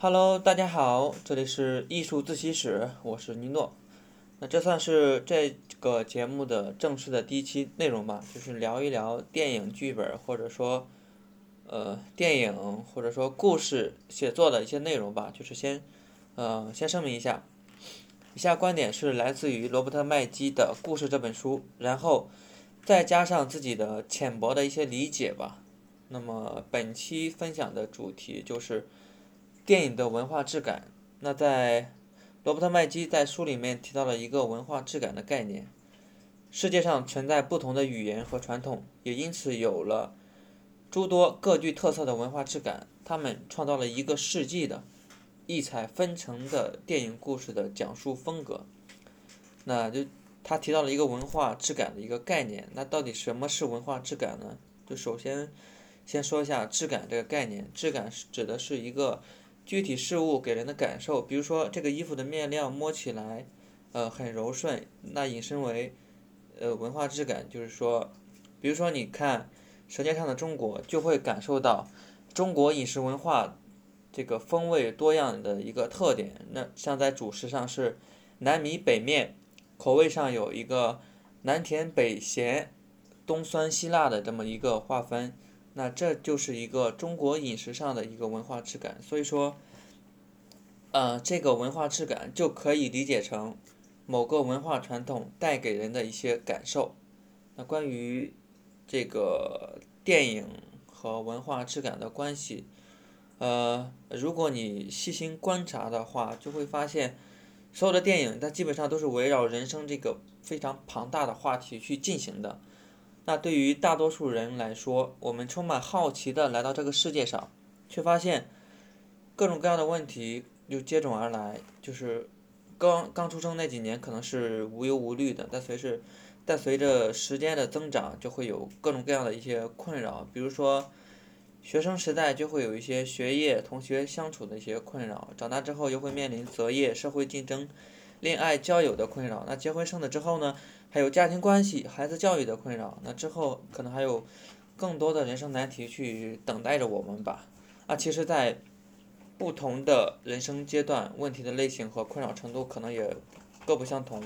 Hello，大家好，这里是艺术自习室，我是尼诺。那这算是这个节目的正式的第一期内容吧，就是聊一聊电影剧本或者说呃电影或者说故事写作的一些内容吧。就是先呃先声明一下，以下观点是来自于罗伯特麦基的故事这本书，然后再加上自己的浅薄的一些理解吧。那么本期分享的主题就是电影的文化质感。那在罗伯特麦基在书里面提到了一个文化质感的概念。世界上存在不同的语言和传统，也因此有了诸多各具特色的文化质感。他们创造了一个世纪的异彩纷呈的电影故事的讲述风格。那就他提到了一个文化质感的一个概念。那到底什么是文化质感呢？就首先。先说一下质感这个概念，质感是指的是一个具体事物给人的感受，比如说这个衣服的面料摸起来，呃很柔顺，那引申为，呃文化质感就是说，比如说你看《舌尖上的中国》，就会感受到中国饮食文化这个风味多样的一个特点。那像在主食上是南米北面，口味上有一个南甜北咸，东酸西辣的这么一个划分。那这就是一个中国饮食上的一个文化质感，所以说，呃，这个文化质感就可以理解成某个文化传统带给人的一些感受。那关于这个电影和文化质感的关系，呃，如果你细心观察的话，就会发现，所有的电影它基本上都是围绕人生这个非常庞大的话题去进行的。那对于大多数人来说，我们充满好奇的来到这个世界上，却发现各种各样的问题又接踵而来。就是刚刚出生那几年可能是无忧无虑的，但随着但随着时间的增长，就会有各种各样的一些困扰。比如说，学生时代就会有一些学业、同学相处的一些困扰；长大之后又会面临择业、社会竞争、恋爱、交友的困扰。那结婚生子之后呢？还有家庭关系、孩子教育的困扰，那之后可能还有更多的人生难题去等待着我们吧。啊，其实，在不同的人生阶段，问题的类型和困扰程度可能也各不相同，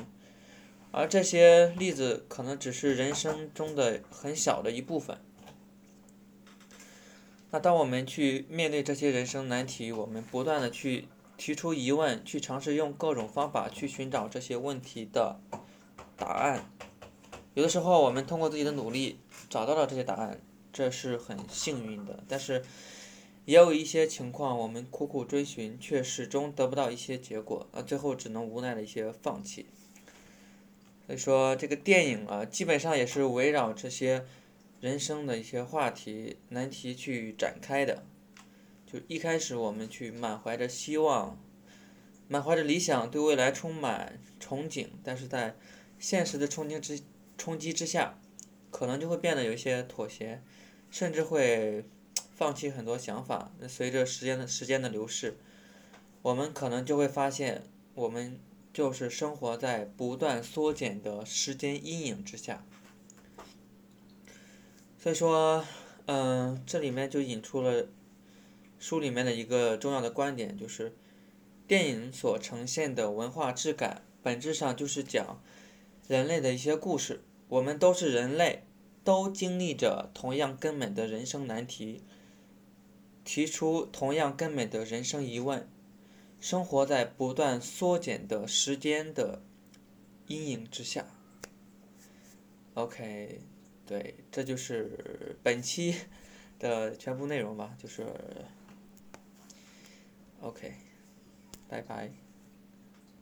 而这些例子可能只是人生中的很小的一部分。那当我们去面对这些人生难题，我们不断的去提出疑问，去尝试用各种方法去寻找这些问题的。答案，有的时候我们通过自己的努力找到了这些答案，这是很幸运的。但是，也有一些情况，我们苦苦追寻，却始终得不到一些结果，啊，最后只能无奈的一些放弃。所以说，这个电影啊，基本上也是围绕这些人生的一些话题、难题去展开的。就一开始我们去满怀着希望，满怀着理想，对未来充满憧憬，但是在现实的冲击之冲击之下，可能就会变得有一些妥协，甚至会放弃很多想法。随着时间的时间的流逝，我们可能就会发现，我们就是生活在不断缩减的时间阴影之下。所以说，嗯，这里面就引出了书里面的一个重要的观点，就是电影所呈现的文化质感，本质上就是讲。人类的一些故事，我们都是人类，都经历着同样根本的人生难题，提出同样根本的人生疑问，生活在不断缩减的时间的阴影之下。OK，对，这就是本期的全部内容吧，就是 OK，拜拜。